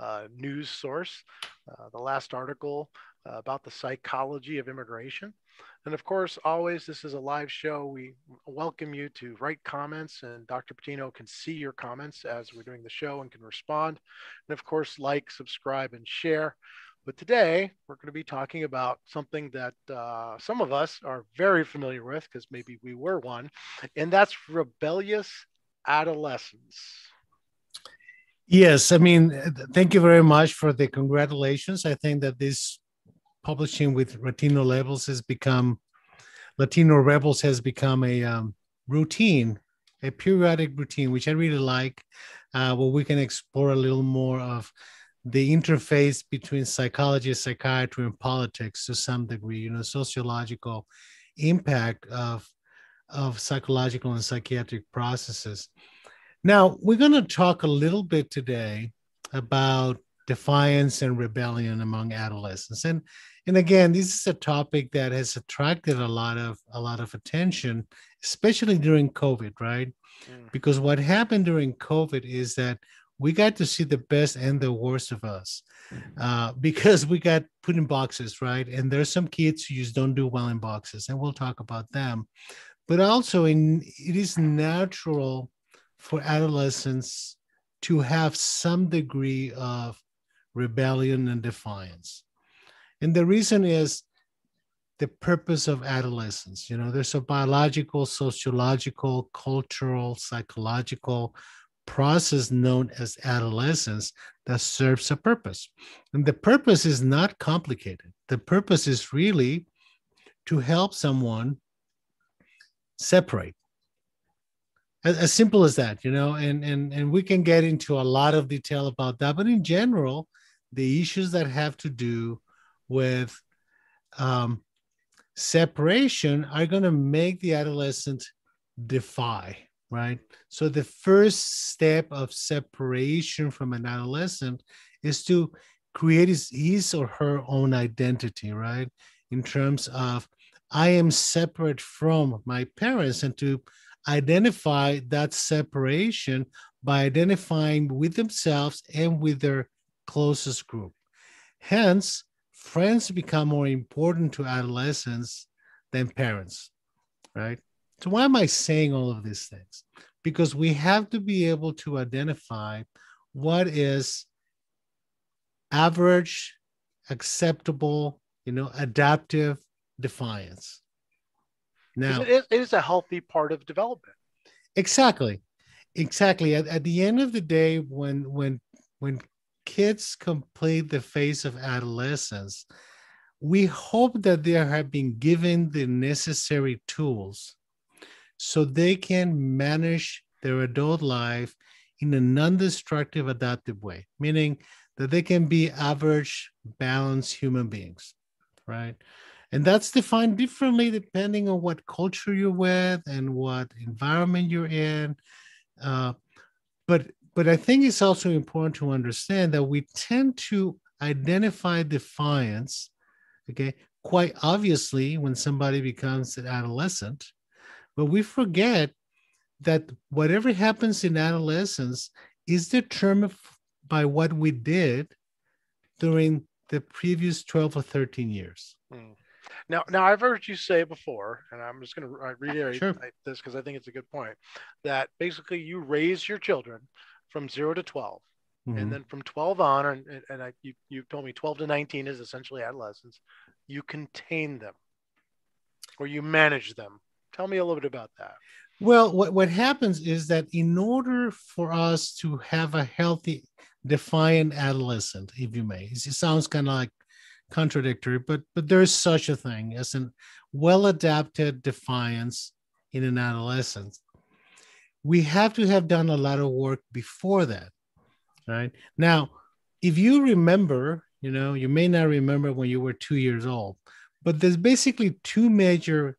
uh, news source. Uh, the last article uh, about the psychology of immigration. And of course, always, this is a live show. We welcome you to write comments, and Dr. Patino can see your comments as we're doing the show and can respond. And of course, like, subscribe, and share. But today, we're going to be talking about something that uh, some of us are very familiar with because maybe we were one, and that's rebellious adolescence. Yes, I mean, thank you very much for the congratulations. I think that this publishing with Latino Rebels has become Latino Rebels has become a um, routine, a periodic routine, which I really like, uh, where we can explore a little more of the interface between psychology, psychiatry, and politics to some degree. You know, sociological impact of of psychological and psychiatric processes. Now, we're going to talk a little bit today about defiance and rebellion among adolescents. And and again, this is a topic that has attracted a lot of a lot of attention, especially during COVID, right? Mm. Because what happened during COVID is that we got to see the best and the worst of us mm-hmm. uh, because we got put in boxes, right? And there's some kids who just don't do well in boxes, and we'll talk about them. But also, in it is natural for adolescents to have some degree of rebellion and defiance. And the reason is the purpose of adolescence. You know, there's a biological, sociological, cultural, psychological process known as adolescence that serves a purpose. And the purpose is not complicated. The purpose is really to help someone separate. As, as simple as that, you know, and, and, and we can get into a lot of detail about that. But in general, the issues that have to do with um, separation are going to make the adolescent defy, right? So the first step of separation from an adolescent is to create his, his or her own identity, right? In terms of, I am separate from my parents, and to identify that separation by identifying with themselves and with their closest group. Hence, friends become more important to adolescents than parents, right? So, why am I saying all of these things? Because we have to be able to identify what is average, acceptable, you know, adaptive defiance. Now, it is a healthy part of development. Exactly, exactly. At, at the end of the day, when when when kids complete the phase of adolescence, we hope that they have been given the necessary tools so they can manage their adult life in a non-destructive adaptive way meaning that they can be average balanced human beings right and that's defined differently depending on what culture you're with and what environment you're in uh, but but I think it's also important to understand that we tend to identify defiance, okay, quite obviously when somebody becomes an adolescent, but we forget that whatever happens in adolescence is determined by what we did during the previous 12 or 13 years. Hmm. Now, now I've heard you say before, and I'm just going to reiterate sure. this because I think it's a good point. That basically you raise your children from zero to 12. Mm-hmm. And then from 12 on, and, and I, you, you told me 12 to 19 is essentially adolescence, you contain them or you manage them. Tell me a little bit about that. Well, what, what happens is that in order for us to have a healthy, defiant adolescent, if you may, it sounds kind of like contradictory, but but there's such a thing as an well-adapted defiance in an adolescent we have to have done a lot of work before that right? Now if you remember you know you may not remember when you were two years old but there's basically two major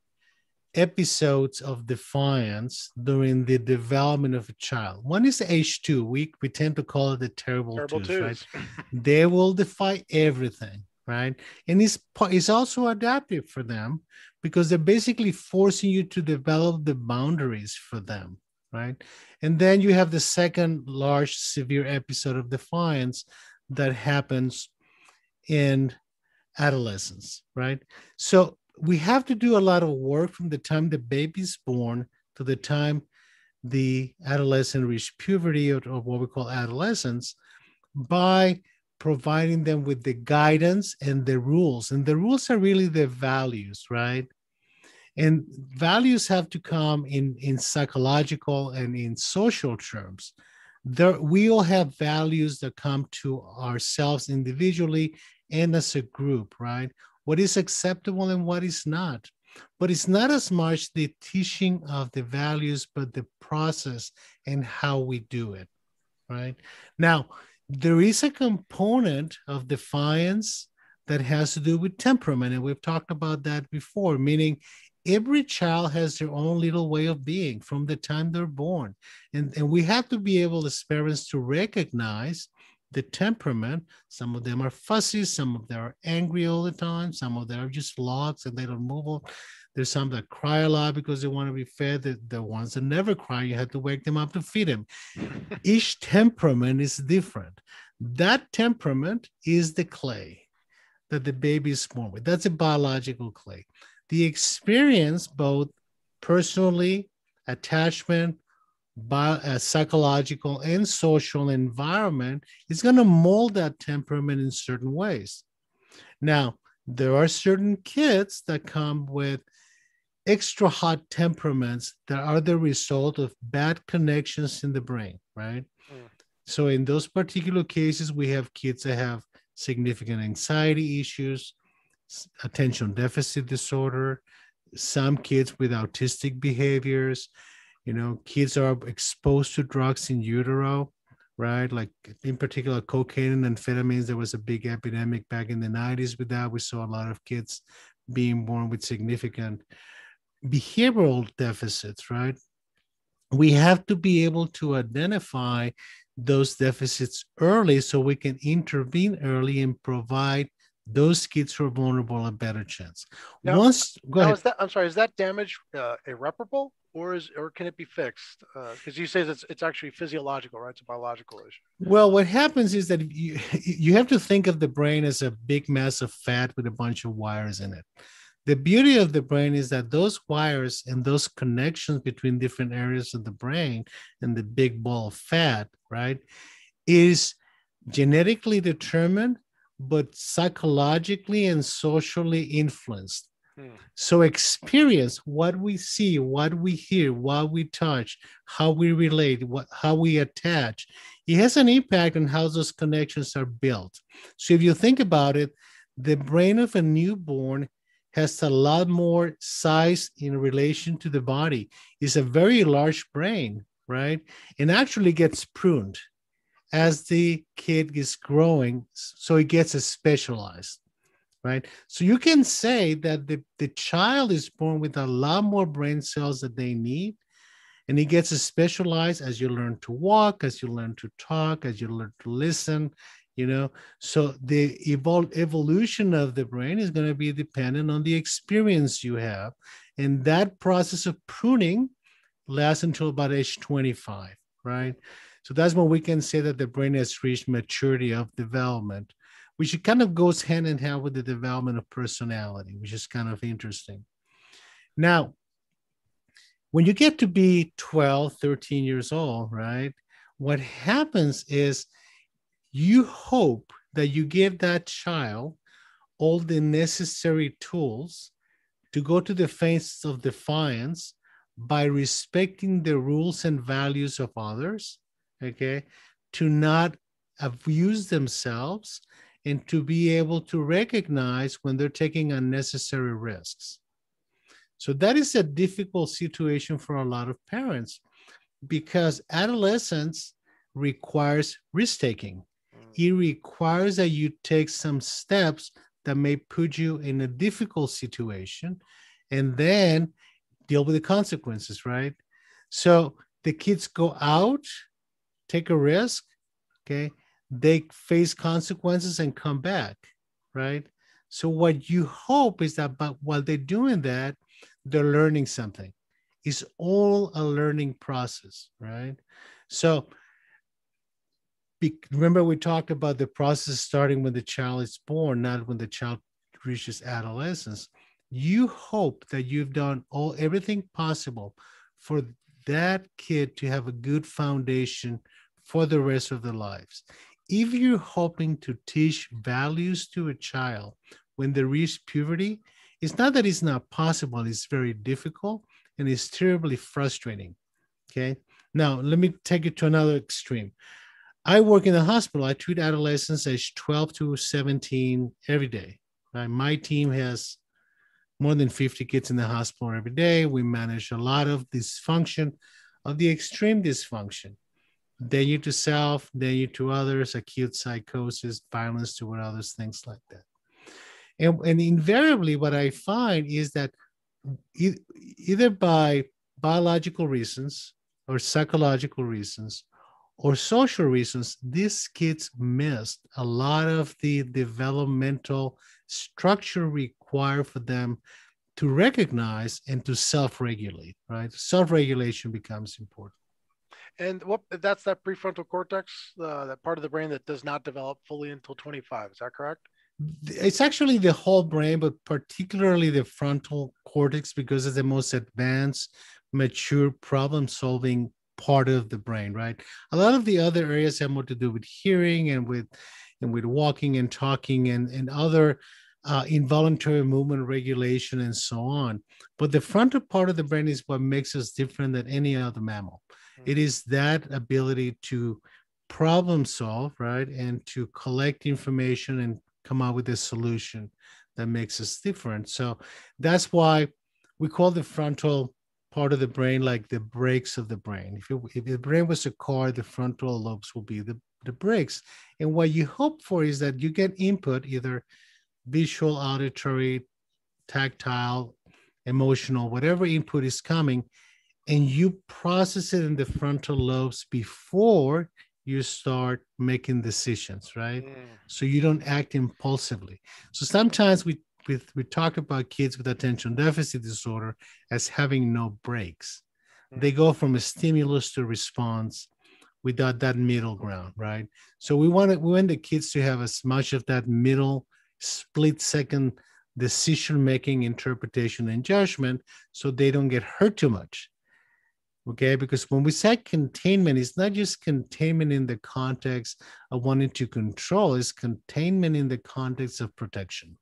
episodes of defiance during the development of a child. One is age two we, we tend to call it the terrible, terrible twos, twos. right they will defy everything right and it's, it's also adaptive for them because they're basically forcing you to develop the boundaries for them right? And then you have the second large severe episode of defiance that happens in adolescence, right? So we have to do a lot of work from the time the baby's born to the time the adolescent reach puberty or, or what we call adolescence by providing them with the guidance and the rules. And the rules are really the values, right? And values have to come in, in psychological and in social terms. There, we all have values that come to ourselves individually and as a group, right? What is acceptable and what is not. But it's not as much the teaching of the values, but the process and how we do it, right? Now, there is a component of defiance that has to do with temperament. And we've talked about that before, meaning every child has their own little way of being from the time they're born. And, and we have to be able as parents to recognize the temperament. Some of them are fussy, some of them are angry all the time, some of them are just logs and they don't move on. There's some that cry a lot because they want to be fed. The, the ones that never cry, you have to wake them up to feed them. Each temperament is different. That temperament is the clay that the baby is born with. That's a biological clay. The experience, both personally, attachment, bio, uh, psychological, and social environment, is going to mold that temperament in certain ways. Now, there are certain kids that come with extra hot temperaments that are the result of bad connections in the brain, right? Mm. So, in those particular cases, we have kids that have significant anxiety issues, attention deficit disorder, some kids with autistic behaviors, you know, kids are exposed to drugs in utero, right? Like in particular, cocaine and amphetamines. There was a big epidemic back in the 90s with that. We saw a lot of kids being born with significant behavioral deficits, right? We have to be able to identify those deficits early so we can intervene early and provide those kids who are vulnerable a better chance. Now, Once, go ahead. That, I'm sorry, is that damage uh, irreparable? Or is, or can it be fixed? Because uh, you say it's it's actually physiological, right? It's a biological issue. Well, what happens is that you you have to think of the brain as a big mass of fat with a bunch of wires in it the beauty of the brain is that those wires and those connections between different areas of the brain and the big ball of fat, right, is genetically determined, but psychologically and socially influenced. Hmm. So, experience what we see, what we hear, what we touch, how we relate, what, how we attach, it has an impact on how those connections are built. So, if you think about it, the brain of a newborn has a lot more size in relation to the body. It's a very large brain, right? And actually gets pruned as the kid is growing, so it gets specialized, right? So you can say that the, the child is born with a lot more brain cells that they need, and it gets specialized as you learn to walk, as you learn to talk, as you learn to listen, you know? So the evol- evolution of the brain is going to be dependent on the experience you have and that process of pruning lasts until about age 25 right? So that's when we can say that the brain has reached maturity of development which kind of goes hand in hand with the development of personality which is kind of interesting. Now when you get to be 12 13 years old right what happens is you hope that you give that child all the necessary tools to go to the face of defiance by respecting the rules and values of others, okay, to not abuse themselves and to be able to recognize when they're taking unnecessary risks. So that is a difficult situation for a lot of parents because adolescence requires risk taking it requires that you take some steps that may put you in a difficult situation and then deal with the consequences, right? So the kids go out, take a risk, okay? They face consequences and come back, right? So what you hope is that but while they're doing that, they're learning something. It's all a learning process, right? So be, remember we talked about the process starting when the child is born, not when the child reaches adolescence. You hope that you've done all everything possible for that kid to have a good foundation for the rest of their lives. If you're hoping to teach values to a child when they reach puberty, it's not that it's not possible, it's very difficult and it's terribly frustrating. Okay. Now, let me take it to another extreme. I work in the hospital. I treat adolescents age 12 to 17 every day. Right? My team has more than 50 kids in the hospital every day. We manage a lot of dysfunction, of the extreme dysfunction, danger to self, danger to others, acute psychosis, violence toward others, things like that. And, and invariably, what I find is that e- either by biological reasons or psychological reasons or social reasons, these kids missed a lot of the developmental structure required for them to recognize and to self-regulate, right? Self-regulation becomes important. And what that's that prefrontal cortex, uh, that part of the brain that does not develop fully until 25. Is that correct? It's actually the whole brain, but particularly the frontal cortex because it's the most advanced, mature problem solving part of the brain, right? A lot of the other areas have more to do with hearing and with and with walking and talking and, and other uh, involuntary movement regulation and so on. But the frontal part of the brain is what makes us different than any other mammal. It is that ability to problem solve, right? And to collect information and come up with a solution that makes us different. So that's why we call the frontal part of the brain like the brakes of the brain. If, it, if the brain was a car, the frontal lobes will be the, the brakes. And what you hope for is that you get input, either visual, auditory, tactile, emotional, whatever input is coming, and you process it in the frontal lobes before you start making decisions, right? Mm. So you don't act impulsively. So sometimes we we, we talk about kids with attention deficit disorder as having no brakes. They mm. go from a stimulus to response without that middle ground, right? So we want we want the kids to have as much of that middle split second decision making, interpretation, and judgment, so they don't get hurt too much. Okay, because when we say containment, it's not just containment in the context of wanting to control, it's containment in the context of protection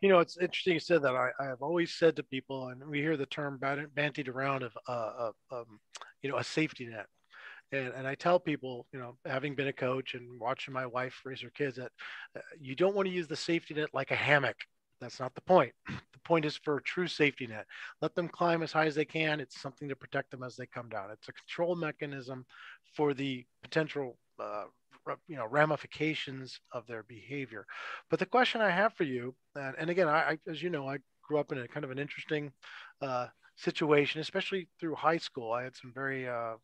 you know, it's interesting you said that. I, I have always said to people, and we hear the term bantied around of, uh, um, you know, a safety net. And, and I tell people, you know, having been a coach and watching my wife raise her kids, that uh, you don't want to use the safety net like a hammock. That's not the point. The point is for a true safety net. Let them climb as high as they can. It's something to protect them as they come down. It's a control mechanism for the potential uh, you know ramifications of their behavior. But the question i have for you and, and again I, I, as you know i grew up in a kind of an interesting uh, situation especially through high school. I had some very uh,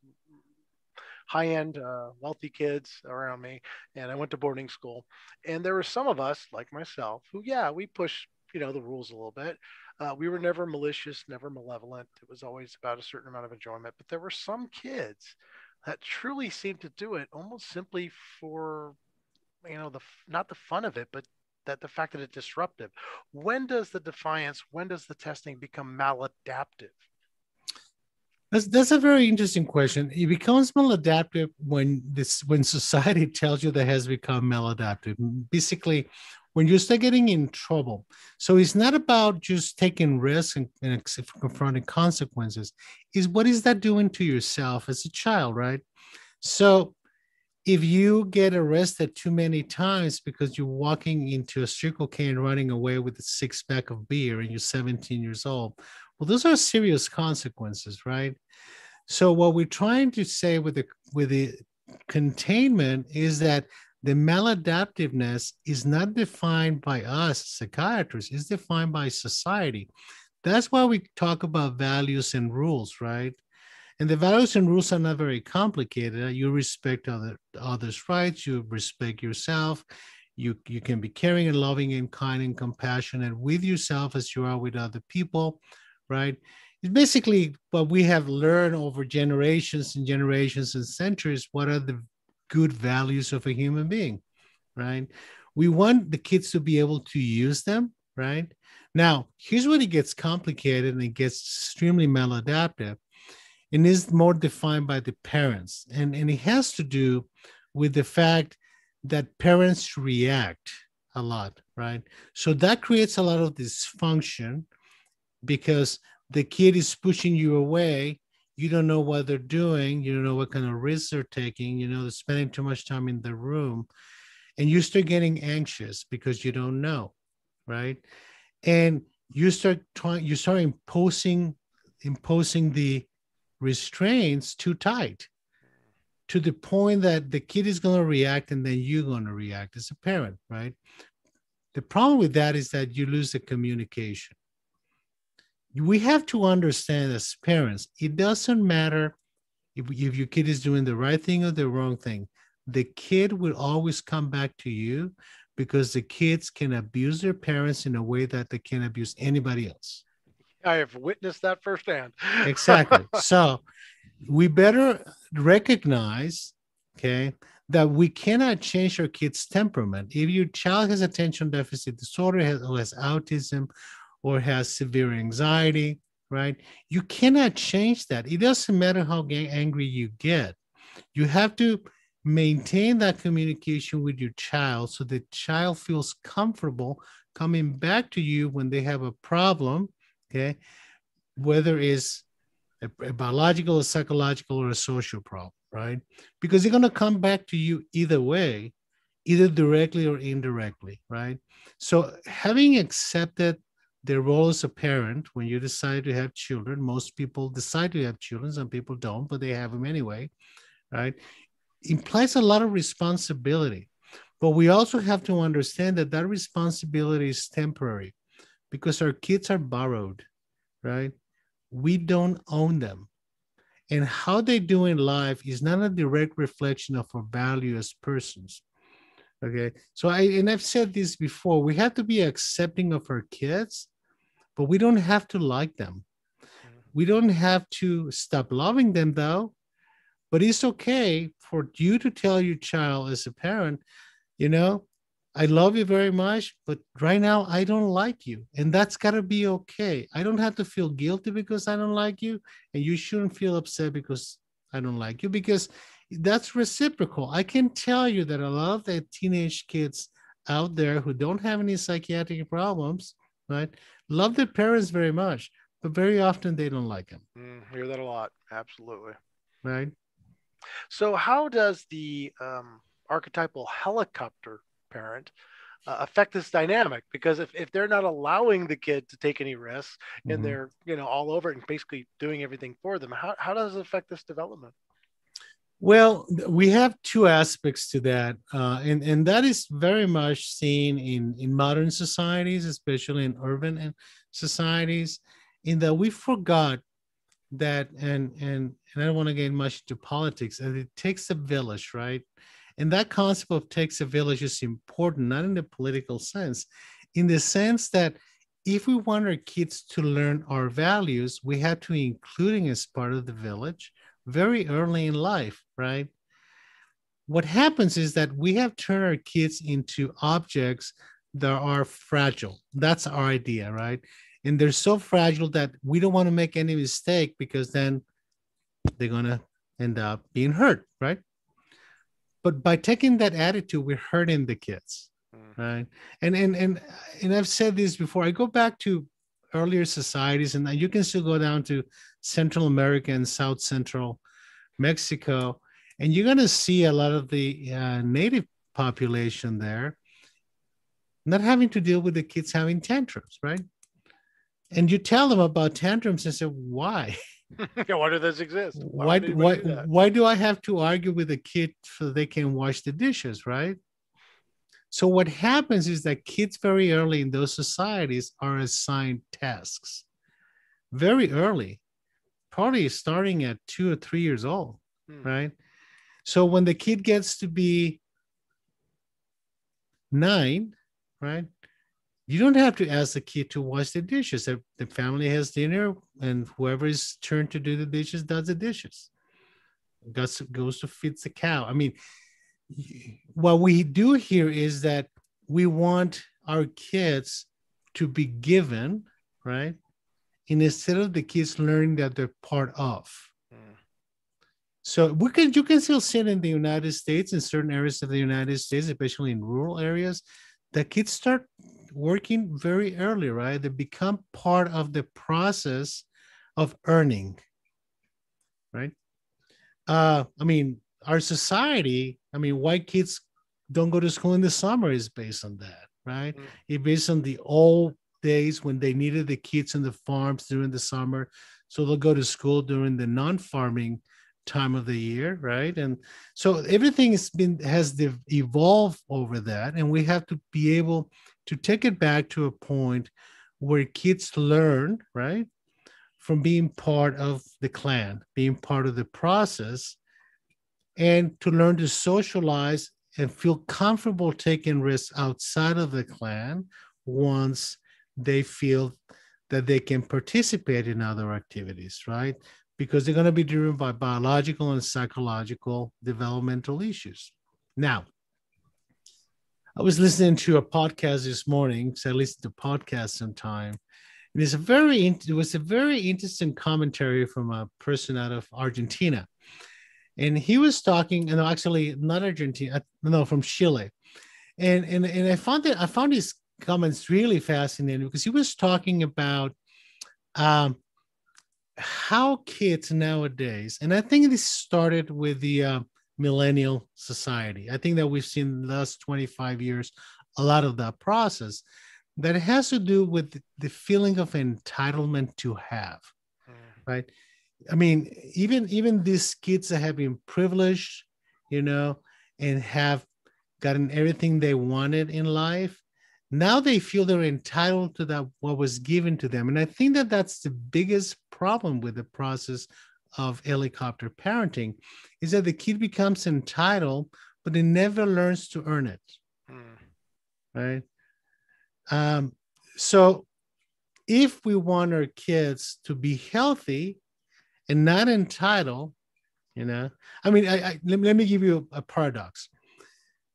high end uh, wealthy kids around me and i went to boarding school. And there were some of us like myself who yeah we pushed you know the rules a little bit. Uh, we were never malicious never malevolent. It was always about a certain amount of enjoyment. But there were some kids that truly seem to do it almost simply for you know the not the fun of it but that the fact that it's disruptive. When does the defiance when does the testing become maladaptive? That's, that's a very interesting question. It becomes maladaptive when this when society tells you that has become maladaptive. Basically when you start getting in trouble. So it's not about just taking risks and, and confronting consequences. Is what is that doing to yourself as a child, right? So if you get arrested too many times because you're walking into a Circle K and running away with a six pack of beer and you're 17 years old, well, those are serious consequences, right? So what we're trying to say with the with the containment is that the maladaptiveness is not defined by us psychiatrists, it's defined by society. That's why we talk about values and rules, right? And the values and rules are not very complicated. Uh, you respect other others' rights, you respect yourself, you, you can be caring and loving and kind and compassionate with yourself as you are with other people, right? It's basically what we have learned over generations and generations and centuries. What are the good values of a human being, right? We want the kids to be able to use them, right? Now, here's when it gets complicated and it gets extremely maladaptive and is more defined by the parents. And, and it has to do with the fact that parents react a lot, right? So that creates a lot of dysfunction because the kid is pushing you away. You don't know what they're doing. You don't know what kind of risks they're taking. You know, they're spending too much time in the room. And you start getting anxious because you don't know, right? And you start trying, you start imposing, imposing the restraints too tight to the point that the kid is going to react and then you're going to react as a parent, right? The problem with that is that you lose the communication. We have to understand as parents, it doesn't matter if, if your kid is doing the right thing or the wrong thing. The kid will always come back to you because the kids can abuse their parents in a way that they can abuse anybody else. I have witnessed that firsthand. exactly. So we better recognize, okay, that we cannot change our kid's temperament. If your child has attention deficit disorder, has, or has autism, or has severe anxiety, right? You cannot change that. It doesn't matter how angry you get. You have to maintain that communication with your child so the child feels comfortable coming back to you when they have a problem, okay? Whether it's a, a biological, a psychological, or a social problem, right? Because they're going to come back to you either way, either directly or indirectly, right? So having accepted their role as a parent when you decide to have children, most people decide to have children, some people don't, but they have them anyway, right? Implies a lot of responsibility. But we also have to understand that that responsibility is temporary because our kids are borrowed, right? we don't own them. And how they do in life is not a direct reflection of our value as persons. Okay. So I and I've said this before, we have to be accepting of our kids, but we don't have to like them. Mm-hmm. We don't have to stop loving them though. But it's okay for you to tell your child as a parent, you know, I love you very much, but right now I don't like you. And that's got to be okay. I don't have to feel guilty because I don't like you. And you shouldn't feel upset because I don't like you because that's reciprocal. I can tell you that a lot of the teenage kids out there who don't have any psychiatric problems, right, love their parents very much, but very often they don't like them. Mm, hear that a lot. Absolutely. Right. So, how does the um, archetypal helicopter parent uh, affect this dynamic because if, if they're not allowing the kid to take any risks mm-hmm. and they're you know all over it and basically doing everything for them how, how does it affect this development well we have two aspects to that uh, and, and that is very much seen in, in modern societies especially in urban societies in that we forgot that and and and i don't want to get much into politics it takes a village right? And that concept of takes a village is important, not in the political sense, in the sense that if we want our kids to learn our values, we have to include as part of the village very early in life, right? What happens is that we have turned our kids into objects that are fragile. That's our idea, right? And they're so fragile that we don't want to make any mistake because then they're going to end up being hurt, right? but by taking that attitude we're hurting the kids mm. right and and and and i've said this before i go back to earlier societies and you can still go down to central america and south central mexico and you're going to see a lot of the uh, native population there not having to deal with the kids having tantrums right and you tell them about tantrums and say why yeah, why do those exist? Why why why, do why do I have to argue with a kid so they can wash the dishes, right? So what happens is that kids very early in those societies are assigned tasks very early, probably starting at two or three years old, hmm. right? So when the kid gets to be nine, right? you don't have to ask the kid to wash the dishes. The, the family has dinner, and whoever is turned to do the dishes does the dishes. Goes, goes to feed the cow. I mean, what we do here is that we want our kids to be given, right? And instead of the kids learning that they're part of. Mm. So we can you can still see it in the United States in certain areas of the United States, especially in rural areas, that kids start working very early, right? They become part of the process of earning, right? Uh, I mean, our society, I mean, white kids don't go to school in the summer is based on that, right? Mm-hmm. It's based on the old days when they needed the kids in the farms during the summer. So they'll go to school during the non-farming time of the year, right? And so everything has been has evolved over that, and we have to be able to take it back to a point where kids learn, right, from being part of the clan, being part of the process, and to learn to socialize and feel comfortable taking risks outside of the clan once they feel that they can participate in other activities, right? Because they're going to be driven by biological and psychological developmental issues. Now, I was listening to a podcast this morning because I listen to podcasts sometime. And it's a very it was a very interesting commentary from a person out of Argentina and he was talking, and actually not Argentina, uh, no, from Chile, and and and I found that I found his comments really fascinating because he was talking about um, how kids nowadays, and I think this started with the uh, millennial society. I think that we've seen the last 25 years a lot of that process that has to do with the feeling of entitlement to have, mm. right? I mean, even even these kids that have been privileged, you know, and have gotten everything they wanted in life, now they feel they're entitled to that what was given to them, and I think that that's the biggest problem with the process of helicopter parenting, is that the kid becomes entitled, but he never learns to earn it, hmm. right? Um, so if we want our kids to be healthy and not entitled, you know. I mean, I, I let, let me give you a, a paradox.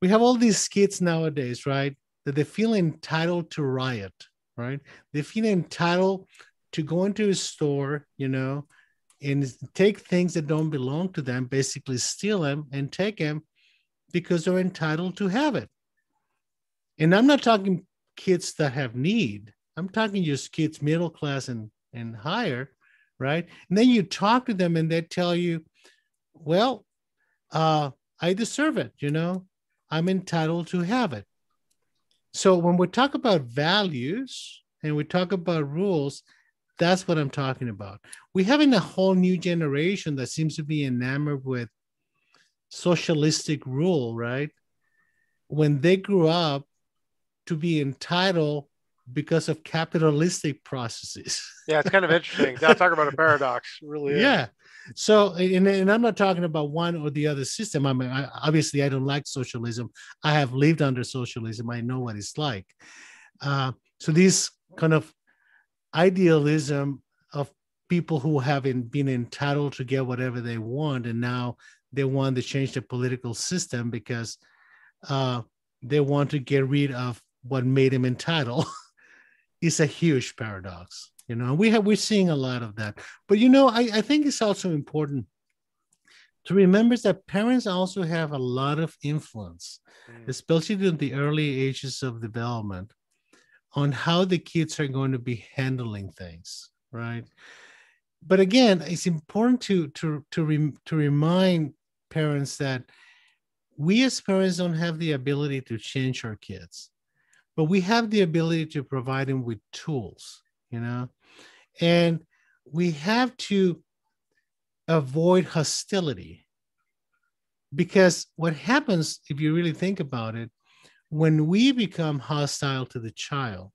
We have all these kids nowadays, right? That they feel entitled to riot, right? They feel entitled to go into a store, you know, and take things that don't belong to them, basically steal them and take them because they're entitled to have it. And I'm not talking kids that have need. I'm talking just kids middle class and, and higher right? And then you talk to them and they tell you, well, uh, I deserve it, you know, I'm entitled to have it. So when we talk about values and we talk about rules, that's what I'm talking about. We're having a whole new generation that seems to be enamored with socialistic rule, right? When they grew up to be entitled because of capitalistic processes. yeah, it's kind of interesting. Now talk about a paradox, really. Yeah. So, and, and, I'm not talking about one or the other system. I mean, I, obviously, I don't like socialism. I have lived under socialism. I know what it's like. Uh, so, this kind of idealism of people who haven't been entitled to get whatever they want, and now they want to change the political system because uh, they want to get rid of what made them entitled. is a huge paradox. You know, we have we're seeing a lot of that. But you know, I, I think it's also important to remember that parents also have a lot of influence, mm. especially in the early ages of development, on how the kids are going to be handling things, right? But again, it's important to to to re, to remind parents that we as parents don't have the ability to change our kids but we have the ability to provide them with tools, you know, and we have to avoid hostility because what happens if you really think about it when we become hostile to the child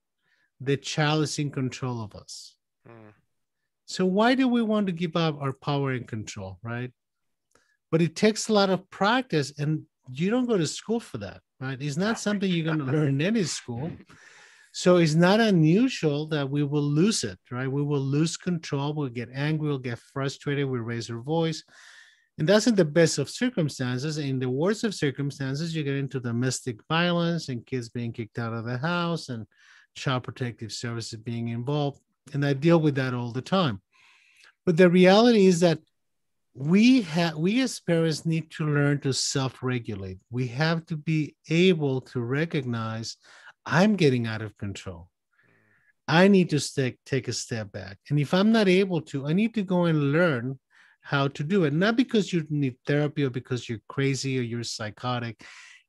the child is in control of us. Mm. so why do we want to give up our power and control right? But it takes a lot of practice and you don't go to school for that right? It's not something you're going to learn in any school. So it's not unusual that we will lose it, right? We will lose control. We'll get angry. We'll get frustrated. We raise our voice. And that's in the best of circumstances. In the worst of circumstances, you get into domestic violence and kids being kicked out of the house and child protective services being involved. And I deal with that all the time. But the reality is that we have we as parents need to learn to self-regulate. We have to be able to recognize I'm getting out of control. I need to stay, take a step back. And if I'm not able to, I need to go and learn how to do it. Not because you need therapy or because you're crazy or you're psychotic,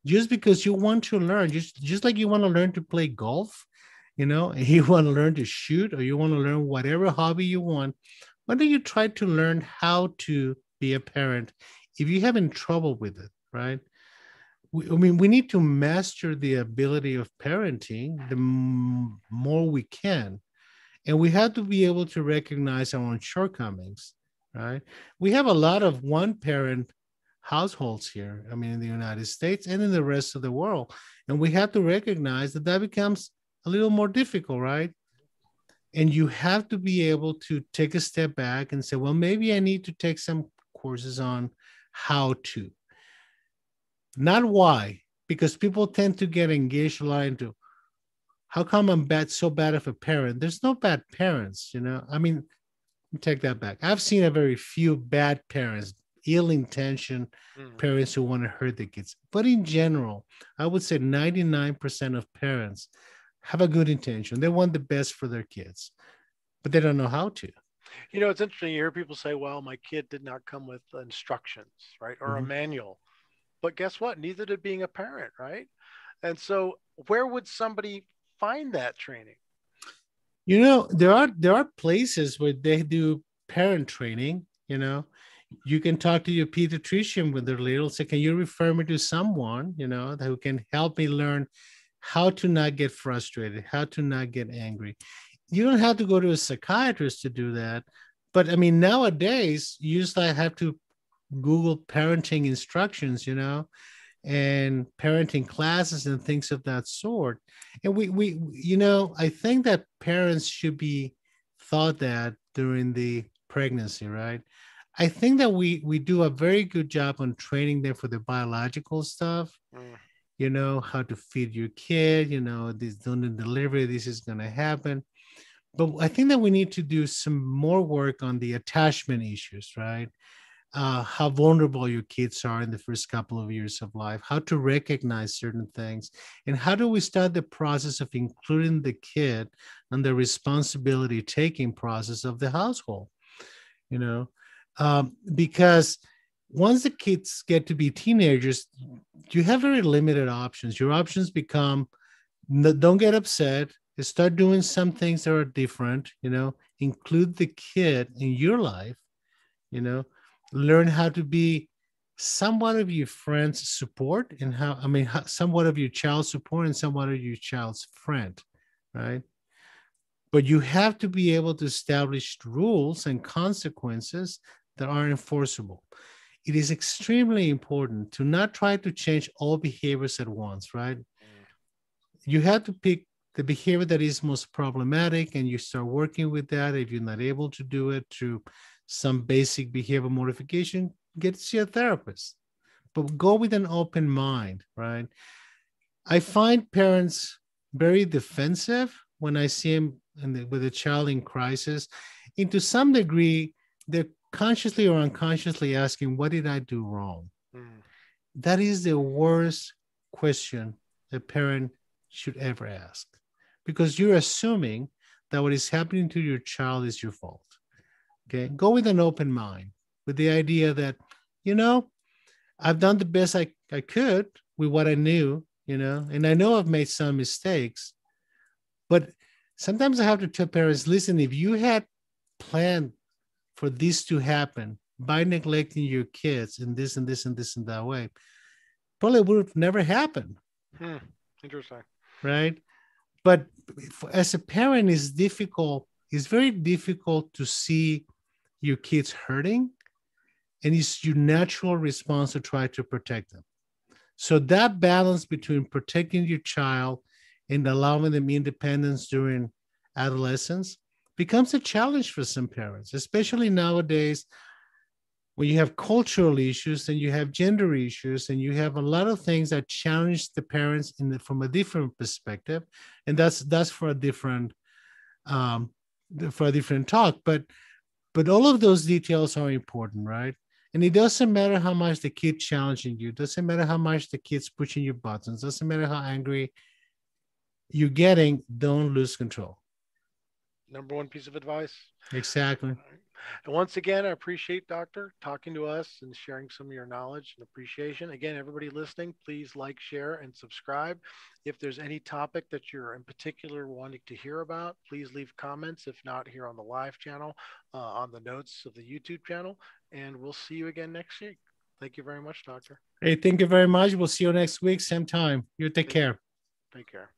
just because you want to learn. Just, just like you want to learn to play golf, you know, you want to learn to shoot or you want to learn whatever hobby you want. Why don't you try to learn how to be a parent if you're having trouble with it, right? we, I mean, we need to master the ability of parenting the m- more we can. And we have to be able to recognize our own shortcomings, right? We have a lot of one parent households here, I mean, in the United States and in the rest of the world. And we have to recognize that that becomes a little more difficult, right? And you have to be able to take a step back and say, well, maybe I need to take some courses on how to not why, because people tend to get engaged a lot into how come I'm bad, so bad of a parent. There's no bad parents, you know. I mean, take that back. I've seen a very few bad parents, ill intention mm. parents who want to hurt their kids. But in general, I would say 99% of parents have a good intention. They want the best for their kids, but they don't know how to. You know, it's interesting. You hear people say, well, my kid did not come with instructions, right? Or mm-hmm. a manual. But guess what? Neither did being a parent, right? And so, where would somebody find that training? You know, there are there are places where they do parent training. You know, you can talk to your pediatrician when they're little. Say, can you refer me to someone you know who can help me learn how to not get frustrated, how to not get angry. You don't have to go to a psychiatrist to do that. But I mean, nowadays, you just have to Google parenting instructions, you know, and parenting classes and things of that sort. And we, we, you know, I think that parents should be thought that during the pregnancy, right? I think that we we do a very good job on training them for the biological stuff. Mm. You know how to feed your kid. You know this the delivery, this is going to happen. But I think that we need to do some more work on the attachment issues, right? uh, how vulnerable your kids are in the first couple of years of life, how to recognize certain things, and how do we start the process of including the kid and the responsibility taking process of the household, you know, um, because once the kids get to be teenagers, you have very limited options. Your options become don't get upset, start doing some things that are different, you know, include the kid in your life, you know learn how to be somewhat of your friend's support and how i mean somewhat of your child's support and somewhat of your child's friend right but you have to be able to establish rules and consequences that are enforceable it is extremely important to not try to change all behaviors at once right mm. you have to pick the behavior that is most problematic and you start working with that if you're not able to do it through some basic behavior modification, get to see a therapist. But go with an open mind, right? I find parents very defensive when I see them the, with a child in crisis. And to some degree, they're consciously or unconsciously asking, What did I do wrong? Mm. That is the worst question a parent should ever ask because you're assuming that what is happening to your child is your fault. Okay. Go with an open mind, with the idea that, you know, I've done the best I, I could with what I knew, you know, and I know I've made some mistakes. But sometimes I have to tell parents listen, if you had planned for this to happen by neglecting your kids in this and this and this and that way, probably would have never happened. Hmm. Interesting. Right. But as a parent, it's difficult. It's very difficult to see your kids hurting and it's your natural response to try to protect them so that balance between protecting your child and allowing them independence during adolescence becomes a challenge for some parents especially nowadays when you have cultural issues, and you have gender issues, and you have a lot of things that challenge the parents in the, from a different perspective, and that's that's for a different um, for a different talk. But but all of those details are important, right? And it doesn't matter how much the kid challenging you, doesn't matter how much the kid's pushing your buttons, doesn't matter how angry you're getting, don't lose control. Number one piece of advice. Exactly. And once again, I appreciate Doctor talking to us and sharing some of your knowledge and appreciation. Again, everybody listening, please like, share, and subscribe. If there's any topic that you're in particular wanting to hear about, please leave comments. If not, here on the live channel, uh, on the notes of the YouTube channel. And we'll see you again next week. Thank you very much, Doctor. Hey, thank you very much. We'll see you next week, same time. You take care. Take care.